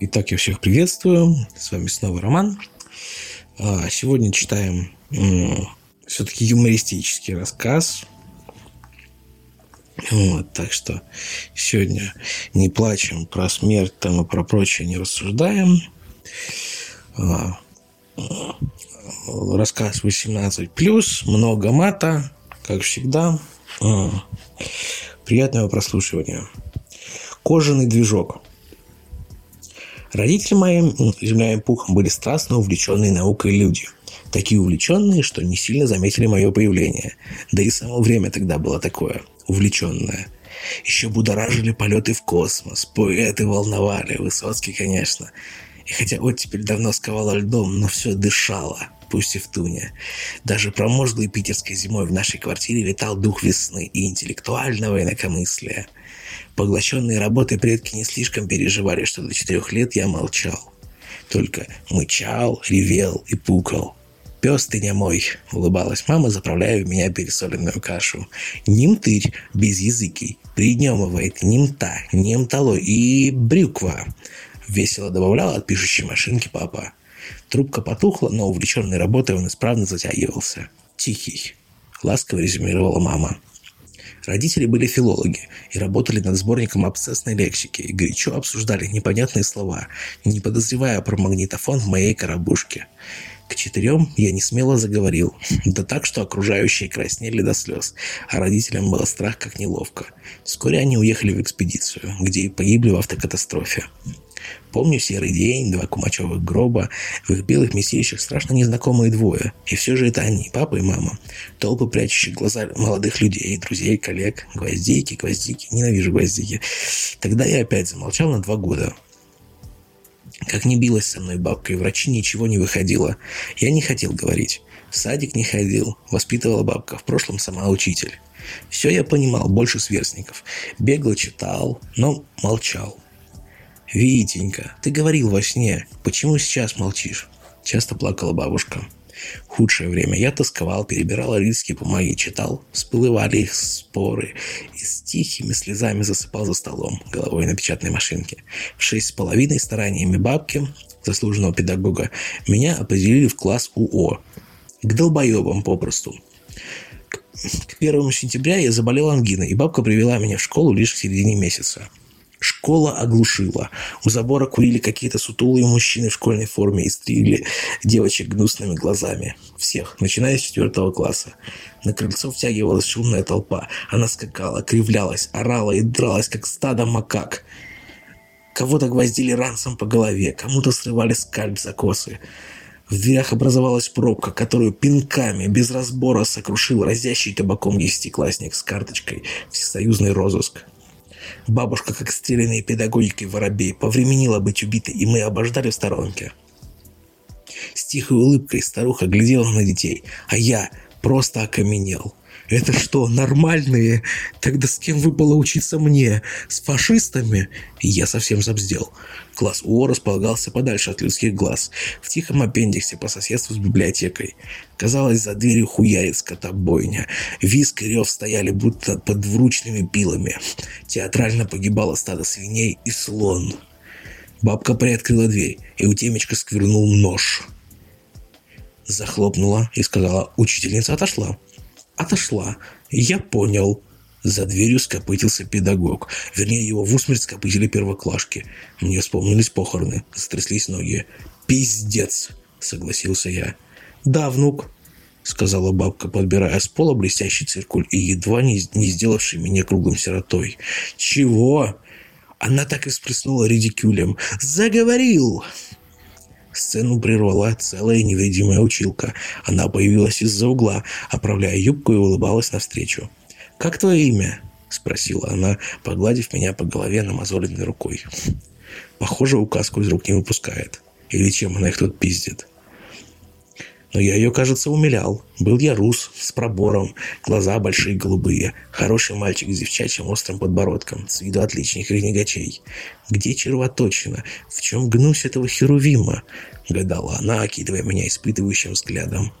Итак, я всех приветствую. С вами снова Роман. А, сегодня читаем все-таки юмористический рассказ. Вот, так что сегодня не плачем про смерть там и про прочее не рассуждаем. А, рассказ 18 плюс, много мата, как всегда. А, приятного прослушивания. Кожаный движок. Родители мои, земля и пухом, были страстно увлеченные наукой люди. Такие увлеченные, что не сильно заметили мое появление. Да и само время тогда было такое, увлеченное. Еще будоражили полеты в космос, поэты волновали, Высоцкий, конечно. И хотя оттепель давно сковала льдом, но все дышало, пусть и в туне. Даже промозглой питерской зимой в нашей квартире витал дух весны и интеллектуального инакомыслия. Поглощенные работой предки не слишком переживали, что до четырех лет я молчал. Только мычал, ревел и пукал. «Пес ты не мой!» — улыбалась мама, заправляя в меня пересоленную кашу. «Нимтырь, без языки, приднемывает нимта, немтало и брюква!» — весело добавляла от пишущей машинки папа. Трубка потухла, но увлеченной работой он исправно затягивался. «Тихий», — ласково резюмировала мама. Родители были филологи и работали над сборником абсцессной лексики и горячо обсуждали непонятные слова, не подозревая про магнитофон в моей коробушке. К четырем я не смело заговорил, да так, что окружающие краснели до слез, а родителям было страх как неловко. Вскоре они уехали в экспедицию, где и погибли в автокатастрофе. Помню серый день, два кумачевых гроба, в их белых месилищах страшно незнакомые двое. И все же это они, папа и мама. Толпы, прячущих глаза молодых людей, друзей, коллег. Гвоздики, гвоздики. Ненавижу гвоздики. Тогда я опять замолчал на два года. Как не билась со мной бабка, и врачи ничего не выходило. Я не хотел говорить. В садик не ходил. Воспитывала бабка. В прошлом сама учитель. Все я понимал, больше сверстников. Бегло читал, но молчал. «Витенька, ты говорил во сне. Почему сейчас молчишь?» Часто плакала бабушка. Худшее время я тосковал, перебирал арийские бумаги, читал, всплывали их споры и с тихими слезами засыпал за столом, головой на печатной машинке. В шесть с половиной стараниями бабки, заслуженного педагога, меня определили в класс УО. К долбоебам попросту. К первому сентября я заболел ангиной, и бабка привела меня в школу лишь в середине месяца. Школа оглушила. У забора курили какие-то сутулые мужчины в школьной форме и стригли девочек гнусными глазами. Всех, начиная с четвертого класса. На крыльцо втягивалась шумная толпа. Она скакала, кривлялась, орала и дралась, как стадо макак. Кого-то гвоздили ранцем по голове, кому-то срывали скальп за косы. В дверях образовалась пробка, которую пинками, без разбора, сокрушил разящий табаком десятиклассник с карточкой «Всесоюзный розыск». Бабушка, как стрелянный педагогикой воробей, повременила быть убитой, и мы обождали в сторонке. С тихой улыбкой старуха глядела на детей, а я просто окаменел. Это что, нормальные? Тогда с кем выпало учиться мне? С фашистами? Я совсем забздел. Класс УО располагался подальше от людских глаз, в тихом аппендиксе по соседству с библиотекой. Казалось, за дверью хуяет скотобойня. Виск и рев стояли будто под двуручными пилами. Театрально погибало стадо свиней и слон. Бабка приоткрыла дверь, и у темечка сквернул нож. Захлопнула и сказала, учительница отошла. Отошла. Я понял. За дверью скопытился педагог. Вернее, его в усмерть скопытили первоклашки. Мне вспомнились похороны. Затряслись ноги. «Пиздец!» — согласился я. «Да, внук», — сказала бабка, подбирая с пола блестящий циркуль и едва не, не сделавший меня круглым сиротой. «Чего?» Она так и всплеснула редикюлем. «Заговорил!» Сцену прервала целая невидимая училка. Она появилась из-за угла, оправляя юбку и улыбалась навстречу. «Как твое имя?» – спросила она, погладив меня по голове намазоленной рукой. Похоже, указку из рук не выпускает. Или чем она их тут пиздит. Но я ее, кажется, умилял. Был я рус, с пробором, глаза большие голубые, хороший мальчик с девчачьим острым подбородком, с виду отличных ренегачей. Где червоточина? В чем гнусь этого херувима? Гадала она, окидывая меня испытывающим взглядом.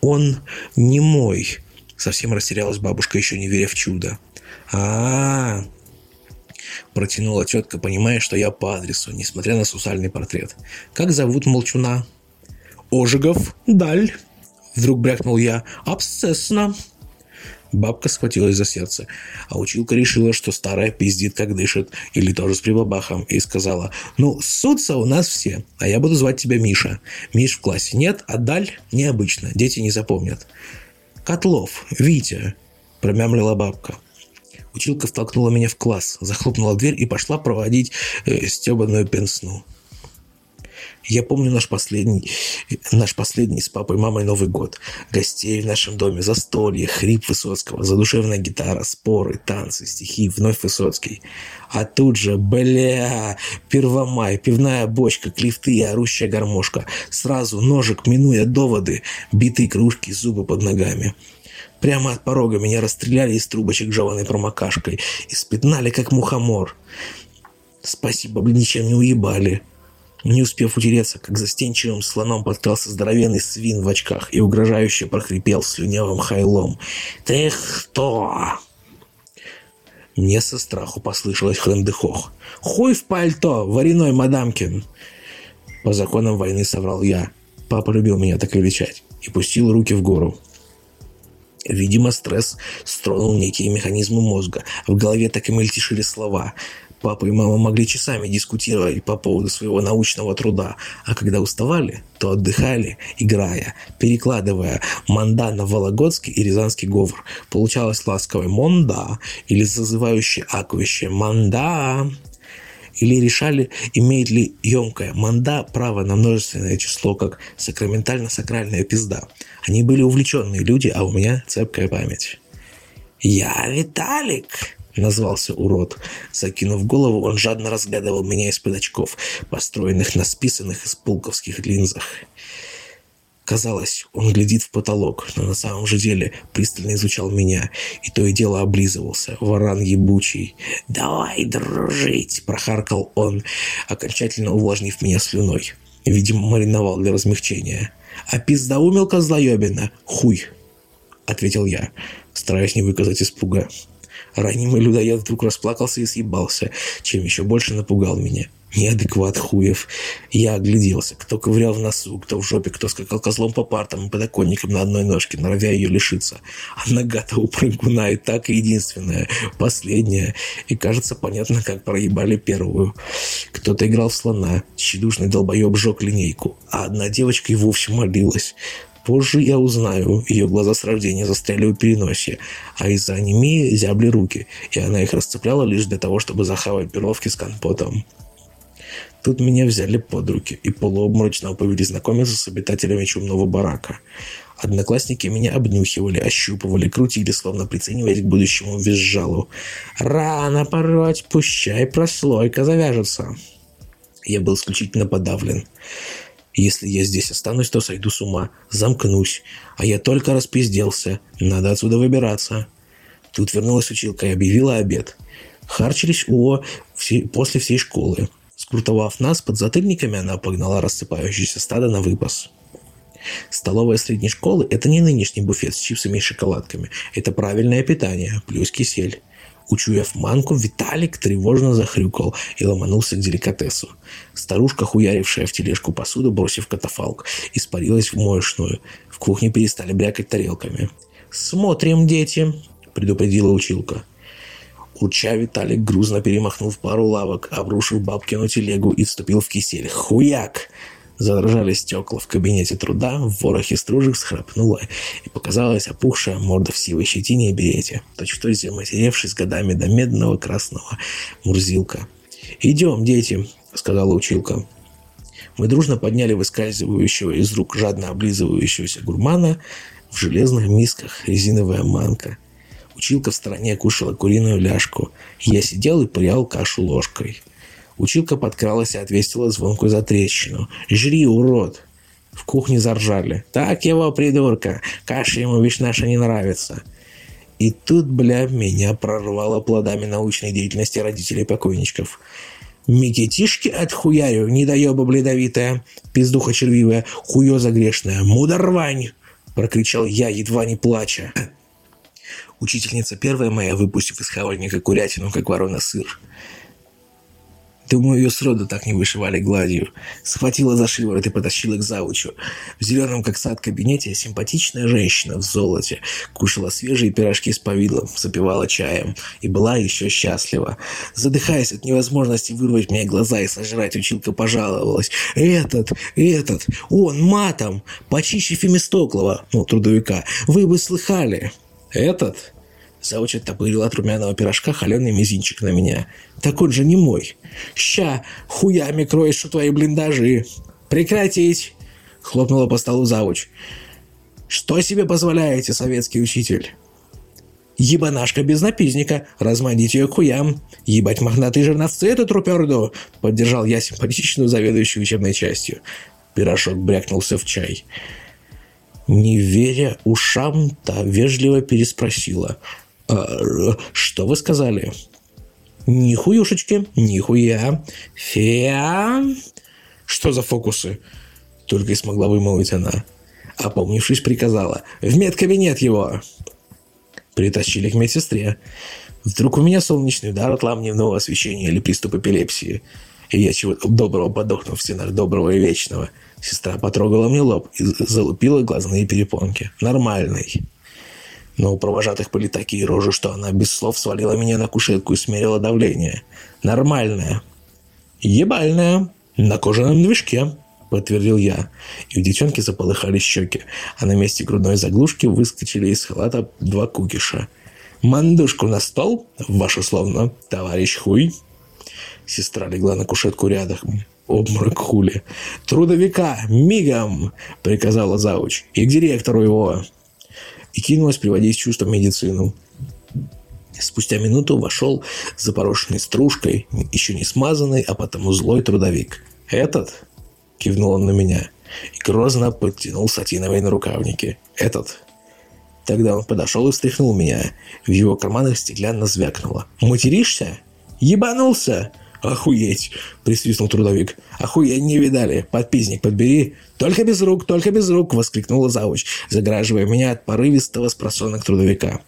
Он не мой, Совсем растерялась бабушка, еще не веря в чудо. а, -а, Протянула тетка, понимая, что я по адресу, несмотря на сусальный портрет. «Как зовут молчуна?» «Ожегов, Даль!» Вдруг брякнул я. «Абсцессно!» Бабка схватилась за сердце, а училка решила, что старая пиздит, как дышит, или тоже с прибабахом, и сказала, «Ну, ссутся у нас все, а я буду звать тебя Миша. Миш в классе нет, а Даль необычно, дети не запомнят». «Котлов, Витя», – промямлила бабка. Училка втолкнула меня в класс, захлопнула дверь и пошла проводить э, стебаную пенсну. Я помню наш последний, наш последний с папой и мамой Новый год. Гостей в нашем доме, застолье, хрип Высоцкого, задушевная гитара, споры, танцы, стихи, вновь Высоцкий. А тут же, бля, Первомай, пивная бочка, клифты и орущая гармошка. Сразу ножик, минуя доводы, битые кружки, зубы под ногами. Прямо от порога меня расстреляли из трубочек жеваной промокашкой и спятнали, как мухомор. Спасибо, блин, ничем не уебали. Не успев утереться, как застенчивым слоном подкрался здоровенный свин в очках и угрожающе прохрипел слюнявым хайлом. «Ты кто?» Мне со страху послышалось хрендыхох. «Хуй в пальто, вареной мадамкин!» По законам войны соврал я. Папа любил меня так величать и пустил руки в гору. Видимо, стресс стронул некие механизмы мозга. В голове так и мельтешили слова. Папа и мама могли часами дискутировать по поводу своего научного труда, а когда уставали, то отдыхали, играя, перекладывая «манда» на вологодский и рязанский говор. Получалось ласковое «монда» или зазывающее акающее «манда» или решали, имеет ли емкое манда право на множественное число, как сакраментально-сакральная пизда. Они были увлеченные люди, а у меня цепкая память. «Я Виталик!» – назвался урод. Закинув голову, он жадно разглядывал меня из-под очков, построенных на списанных из пулковских линзах. Казалось, он глядит в потолок, но на самом же деле пристально изучал меня, и то и дело облизывался, варан ебучий. «Давай дружить!» – прохаркал он, окончательно увлажнив меня слюной. Видимо, мариновал для размягчения. «А пиздаумел козлоебина? Хуй!» – ответил я, стараясь не выказать испуга. Ранимый людоед вдруг расплакался и съебался, чем еще больше напугал меня. Неадекват хуев. Я огляделся. Кто ковырял в носу, кто в жопе, кто скакал козлом по партам и подоконникам на одной ножке, норовя ее лишиться. А нога-то у прыгуна и так единственная, последняя. И кажется, понятно, как проебали первую. Кто-то играл в слона, тщедушный долбоеб жег линейку, а одна девочка и вовсе молилась. Позже я узнаю, ее глаза с рождения застряли у переносе, а из-за анемии зябли руки, и она их расцепляла лишь для того, чтобы захавать перловки с компотом. Тут меня взяли под руки и полуобморочно повели знакомиться с обитателями чумного барака. Одноклассники меня обнюхивали, ощупывали, крутили, словно прицениваясь к будущему визжалу. «Рано пороть, пущай прослойка завяжется!» Я был исключительно подавлен. Если я здесь останусь, то сойду с ума, замкнусь. А я только распизделся. Надо отсюда выбираться. Тут вернулась училка и объявила обед. Харчились о все, после всей школы. Скрутовав нас под затыльниками, она погнала рассыпающееся стадо на выпас. Столовая средней школы – это не нынешний буфет с чипсами и шоколадками. Это правильное питание, плюс кисель. Учуяв манку, Виталик тревожно захрюкал и ломанулся к деликатесу. Старушка, хуярившая в тележку посуду, бросив катафалк, испарилась в моечную. В кухне перестали брякать тарелками. «Смотрим, дети!» – предупредила училка. Урча Виталик грузно перемахнул пару лавок, обрушил бабкину телегу и вступил в кисель. «Хуяк!» Задрожали стекла в кабинете труда, в ворохе стружек схрапнула, и показалась опухшая морда в сивой щетине и берете, точь-в-точь заматеревшись годами до медного красного мурзилка. «Идем, дети», — сказала училка. Мы дружно подняли выскальзывающего из рук жадно облизывающегося гурмана в железных мисках резиновая манка. Училка в стороне кушала куриную ляжку. Я сидел и прял кашу ложкой. Училка подкралась и отвесила звонкую затрещину. «Жри, урод!» В кухне заржали. «Так его, придурка! Каша ему вещь наша не нравится!» И тут, бля, меня прорвало плодами научной деятельности родителей покойничков. Микетишки отхуярю, недоеба бледовитая, пиздуха червивая, хуёза грешная, мудорвань!» Прокричал я, едва не плача. Учительница первая моя, выпустив из хавальника курятину, как ворона сыр. Думаю, ее сроду так не вышивали гладью. Схватила за шиворот и потащила к заучу. В зеленом, как сад, кабинете симпатичная женщина в золоте кушала свежие пирожки с повидлом, запивала чаем и была еще счастлива. Задыхаясь от невозможности вырвать мне глаза и сожрать, училка пожаловалась. «Этот, этот, он матом, почище Фемистоклова, ну, трудовика, вы бы слыхали». «Этот?» Завуч оттопырил от румяного пирожка холеный мизинчик на меня. «Так он же не мой. Ща, хуями кроешь у твои блиндажи. Прекратить!» Хлопнула по столу завуч. «Что себе позволяете, советский учитель?» «Ебанашка без напизника, размандить ее хуям. Ебать мохнатые жерновцы эту труперду!» Поддержал я симпатичную заведующую учебной частью. Пирожок брякнулся в чай. Не веря ушам, та вежливо переспросила. «А, «Что вы сказали?» «Нихуюшечки, нихуя. Феа...» «Что за фокусы?» Только и смогла вымолвить она. Опомнившись, приказала. «В медкабинет его!» Притащили к медсестре. Вдруг у меня солнечный удар от ламневного освещения или приступ эпилепсии. И я чего-то доброго подохну в стенах доброго и вечного. Сестра потрогала мне лоб и залупила глазные перепонки. Нормальный. Но у провожатых были такие рожи, что она без слов свалила меня на кушетку и смерила давление. Нормальное. Ебальное. На кожаном движке, подтвердил я. И у девчонки заполыхали щеки, а на месте грудной заглушки выскочили из халата два кукиша. «Мандушку на стол, ваш условно, товарищ хуй!» Сестра легла на кушетку рядом. Обморок хули. «Трудовика! Мигом!» — приказала зауч. «И к директору его!» И кинулась приводить в медицину. Спустя минуту вошел запорошенный стружкой, еще не смазанный, а потому злой трудовик. «Этот?» – кивнул он на меня и грозно подтянул сатиновые нарукавники. «Этот?» Тогда он подошел и встряхнул меня. В его карманах стеклянно звякнуло. «Материшься? Ебанулся?» «Охуеть!» – присвистнул трудовик. «Охуеть не видали! Подписник подбери!» «Только без рук, только без рук!» – воскликнула завуч, заграживая меня от порывистого спросонок трудовика.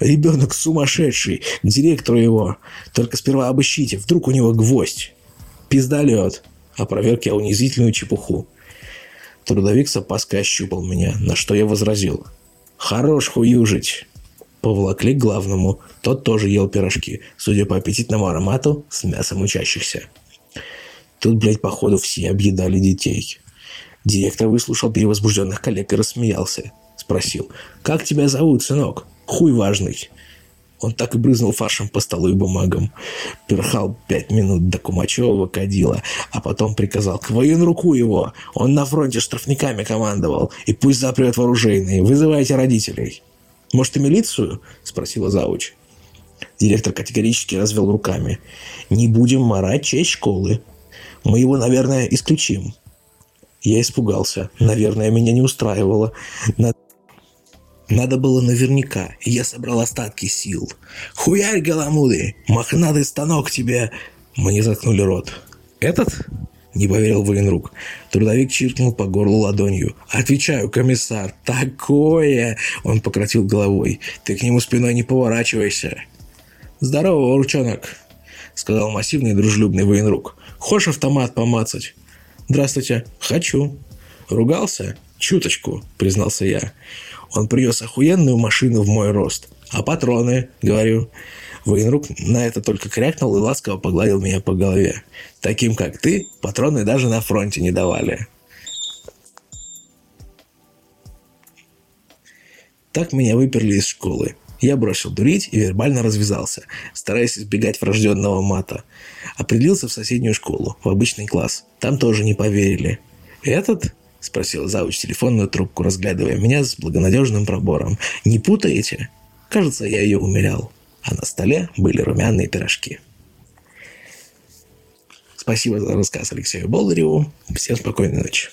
«Ребенок сумасшедший! К директору его! Только сперва обыщите, вдруг у него гвоздь!» «Пиздолет!» – опроверг я унизительную чепуху. Трудовик с опаской ощупал меня, на что я возразил. «Хорош хуюжить!» Поволокли к главному. Тот тоже ел пирожки, судя по аппетитному аромату, с мясом учащихся. Тут, блядь, походу все объедали детей. Директор выслушал перевозбужденных коллег и рассмеялся. Спросил, «Как тебя зовут, сынок? Хуй важный». Он так и брызнул фаршем по столу и бумагам. Перхал пять минут до Кумачева кадила, а потом приказал к военруку его. Он на фронте штрафниками командовал. И пусть запрет вооружейные. Вызывайте родителей. «Может, и милицию?» – спросила завуч. Директор категорически развел руками. «Не будем марать честь школы. Мы его, наверное, исключим». Я испугался. Наверное, меня не устраивало. Надо... Было наверняка, я собрал остатки сил. «Хуярь, голомуды! Мохнатый станок тебе!» Мне заткнули рот. «Этот?» Не поверил военрук. Трудовик чиркнул по горлу ладонью. «Отвечаю, комиссар, такое!» Он пократил головой. «Ты к нему спиной не поворачивайся!» «Здорово, урчонок!» Сказал массивный дружелюбный военрук. «Хочешь автомат помацать?» «Здравствуйте, хочу!» «Ругался?» «Чуточку», признался я. Он принес охуенную машину в мой рост. «А патроны?» — говорю. Военрук на это только крякнул и ласково погладил меня по голове. Таким, как ты, патроны даже на фронте не давали. Так меня выперли из школы. Я бросил дурить и вербально развязался, стараясь избегать врожденного мата. Определился в соседнюю школу, в обычный класс. Там тоже не поверили. «Этот?» – спросил зауч телефонную трубку, разглядывая меня с благонадежным пробором. «Не путаете?» Кажется, я ее умерял а на столе были румяные пирожки. Спасибо за рассказ Алексею Болдыреву. Всем спокойной ночи.